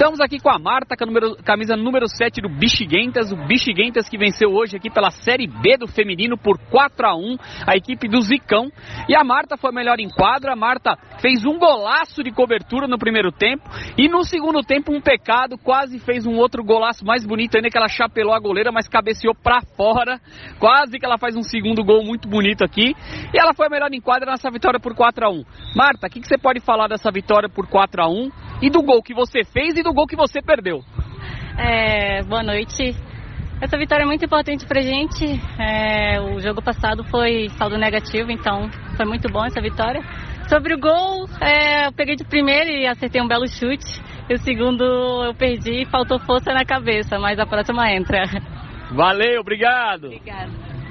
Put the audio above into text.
Estamos aqui com a Marta, com a número, camisa número 7 do Bexiguentas, o Bexiguentas que venceu hoje aqui pela Série B do feminino por 4 a 1 a equipe do Zicão. E a Marta foi melhor em quadra, a Marta fez um golaço de cobertura no primeiro tempo e no segundo tempo um pecado, quase fez um outro golaço mais bonito ainda que ela chapelou a goleira, mas cabeceou para fora. Quase que ela faz um segundo gol muito bonito aqui. E ela foi melhor em quadra nessa vitória por 4 a 1 Marta, o que, que você pode falar dessa vitória por 4 a 1 e do gol que você fez e do gol que você perdeu. É, boa noite. Essa vitória é muito importante pra gente. É, o jogo passado foi saldo negativo, então foi muito bom essa vitória. Sobre o gol, é, eu peguei de primeiro e acertei um belo chute. E o segundo eu perdi e faltou força na cabeça, mas a próxima entra. Valeu, obrigado. Obrigada.